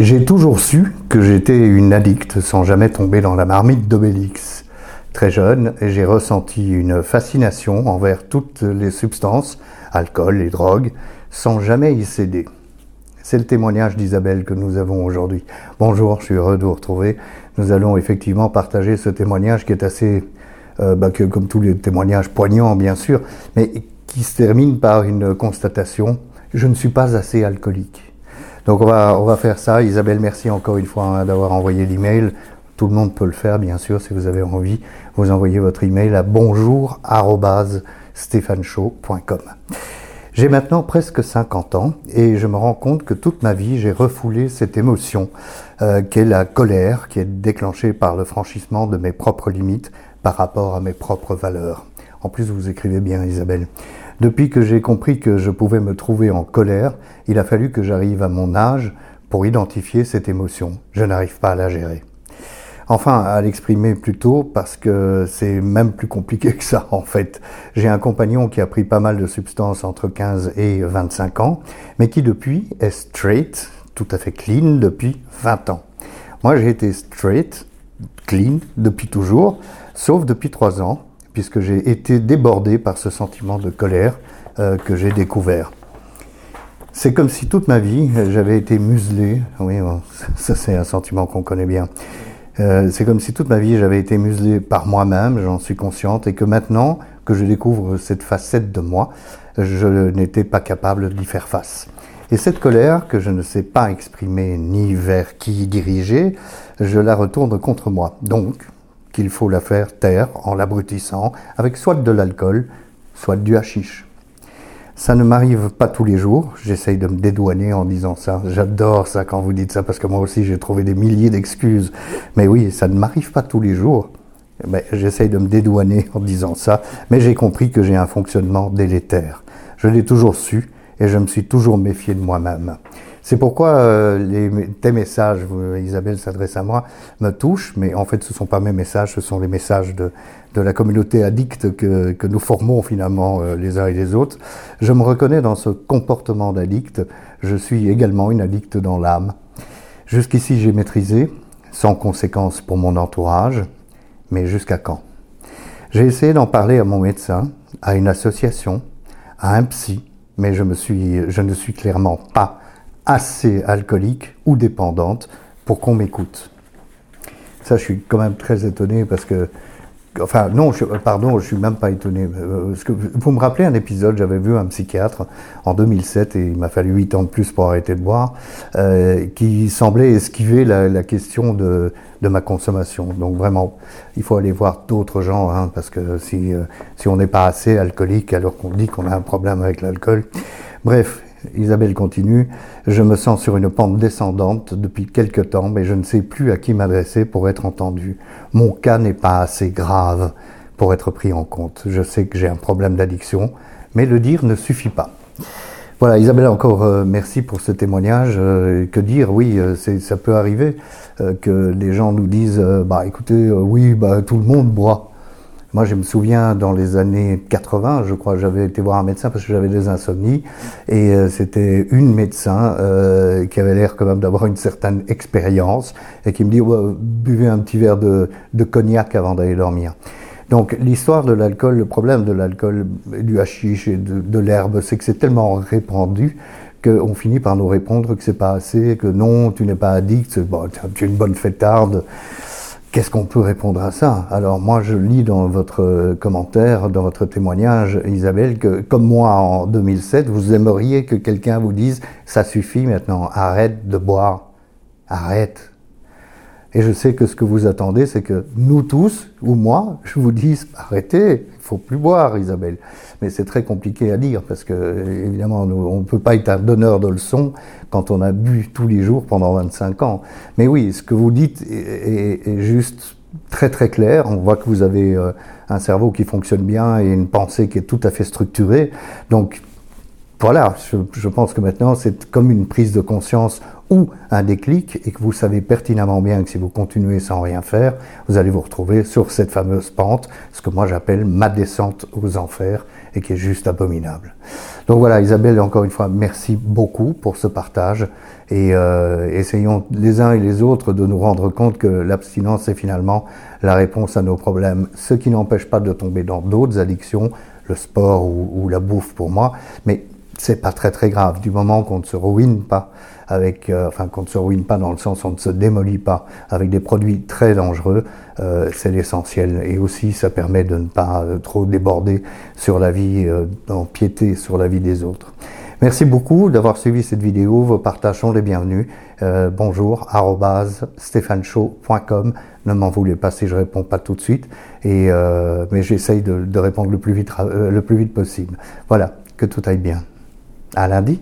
J'ai toujours su que j'étais une addicte sans jamais tomber dans la marmite d'Obélix. Très jeune, j'ai ressenti une fascination envers toutes les substances, alcool et drogue, sans jamais y céder. C'est le témoignage d'Isabelle que nous avons aujourd'hui. Bonjour, je suis heureux de vous retrouver. Nous allons effectivement partager ce témoignage qui est assez, euh, bah, que, comme tous les témoignages poignants bien sûr, mais qui se termine par une constatation, je ne suis pas assez alcoolique. Donc on va, on va faire ça. Isabelle, merci encore une fois hein, d'avoir envoyé l'email. Tout le monde peut le faire, bien sûr, si vous avez envie. Vous envoyez votre email à bonjour.stéphaneshow.com. J'ai maintenant presque 50 ans et je me rends compte que toute ma vie, j'ai refoulé cette émotion euh, qu'est la colère qui est déclenchée par le franchissement de mes propres limites par rapport à mes propres valeurs. En plus, vous écrivez bien, Isabelle. Depuis que j'ai compris que je pouvais me trouver en colère, il a fallu que j'arrive à mon âge pour identifier cette émotion. Je n'arrive pas à la gérer. Enfin, à l'exprimer plutôt parce que c'est même plus compliqué que ça en fait. J'ai un compagnon qui a pris pas mal de substances entre 15 et 25 ans, mais qui depuis est straight, tout à fait clean depuis 20 ans. Moi j'ai été straight, clean depuis toujours, sauf depuis 3 ans, puisque j'ai été débordé par ce sentiment de colère euh, que j'ai découvert. C'est comme si toute ma vie, j'avais été muselé. Oui, ça c'est un sentiment qu'on connaît bien. Euh, c'est comme si toute ma vie, j'avais été muselé par moi-même, j'en suis consciente, et que maintenant que je découvre cette facette de moi, je n'étais pas capable d'y faire face. Et cette colère, que je ne sais pas exprimer ni vers qui diriger, je la retourne contre moi. Donc, qu'il faut la faire taire en l'abrutissant avec soit de l'alcool, soit du hashish. Ça ne m'arrive pas tous les jours, j'essaye de me dédouaner en disant ça. J'adore ça quand vous dites ça parce que moi aussi j'ai trouvé des milliers d'excuses. Mais oui, ça ne m'arrive pas tous les jours. Mais j'essaye de me dédouaner en disant ça, mais j'ai compris que j'ai un fonctionnement délétère. Je l'ai toujours su et je me suis toujours méfié de moi-même. C'est pourquoi euh, les, tes messages, Isabelle s'adresse à moi, me touchent, mais en fait ce ne sont pas mes messages, ce sont les messages de, de la communauté addicte que, que nous formons finalement euh, les uns et les autres. Je me reconnais dans ce comportement d'addict, je suis également une addicte dans l'âme. Jusqu'ici j'ai maîtrisé, sans conséquence pour mon entourage, mais jusqu'à quand? J'ai essayé d'en parler à mon médecin, à une association, à un psy, mais je, me suis, je ne suis clairement pas assez alcoolique ou dépendante pour qu'on m'écoute. Ça, je suis quand même très étonné parce que, enfin, non, pardon, je suis même pas étonné. Euh, vous me rappelez un épisode, j'avais vu un psychiatre en 2007 et il m'a fallu 8 ans de plus pour arrêter de boire, euh, qui semblait esquiver la, question de, ma consommation. Donc vraiment, il faut aller voir d'autres gens, hein, parce que euh, si on n'est pas assez alcoolique alors qu'on dit qu'on a un problème avec l'alcool. Bref, Isabelle continue, je me sens sur une pente descendante depuis quelque temps, mais je ne sais plus à qui m'adresser pour être entendu. Mon cas n'est pas assez grave pour être pris en compte. Je sais que j'ai un problème d'addiction, mais le dire ne suffit pas. Voilà, Isabelle, encore euh, merci pour ce témoignage. Euh, que dire, oui, euh, ça peut arriver que les gens nous disent, bah écoutez, oui, bah tout le monde boit. Moi, je me souviens dans les années 80, je crois, j'avais été voir un médecin parce que j'avais des insomnies, et euh, c'était une médecin euh, qui avait l'air quand même d'avoir une certaine expérience et qui me dit buvez un petit verre de, de cognac avant d'aller dormir. Donc l'histoire de l'alcool, le problème de l'alcool, du hashish et de, de l'herbe, c'est que c'est tellement répandu qu'on finit par nous répondre que c'est pas assez, que non, tu n'es pas addict, bon, tu es une bonne fêtarde. Qu'est-ce qu'on peut répondre à ça? Alors moi, je lis dans votre commentaire, dans votre témoignage, Isabelle, que comme moi en 2007, vous aimeriez que quelqu'un vous dise ⁇ ça suffit maintenant, arrête de boire, arrête ⁇ Et je sais que ce que vous attendez, c'est que nous tous, ou moi, je vous dise ⁇ arrêtez, il faut plus boire, Isabelle ⁇ Mais c'est très compliqué à dire, parce que évidemment, on ne peut pas être un donneur de leçons quand on a bu tous les jours pendant 25 ans. Mais oui, ce que vous dites est, juste très très clair. On voit que vous avez euh, un cerveau qui fonctionne bien et une pensée qui est tout à fait structurée. Donc voilà, je, pense que maintenant c'est comme une prise de conscience ou un déclic et que vous savez pertinemment bien que si vous continuez sans rien faire, vous allez vous retrouver sur cette fameuse pente, ce que moi j'appelle ma descente aux enfers et qui est juste abominable. Donc voilà, Isabelle, encore une fois, merci beaucoup pour ce partage et euh, essayons les uns et les autres de nous rendre compte que l'abstinence est finalement la réponse à nos problèmes, ce qui n'empêche pas de tomber dans d'autres addictions, le sport ou, ou la bouffe pour moi, mais c'est pas très très grave du moment qu'on ne se ruine pas avec, euh, enfin qu'on ne se ruine pas dans le sens on ne se démolit pas avec des produits très dangereux, euh, c'est l'essentiel. Et aussi, ça permet de ne pas euh, trop déborder sur la vie, d'empiéter sur la vie des autres. Merci beaucoup d'avoir suivi cette vidéo. Vos partages sont les bienvenus. Euh, bonjour, stéphaneshow.com. Ne m'en voulez pas si je réponds pas tout de suite. Et, euh, mais j'essaye de, de, répondre le plus, vite, le plus vite possible. Voilà, que tout aille bien. À lundi.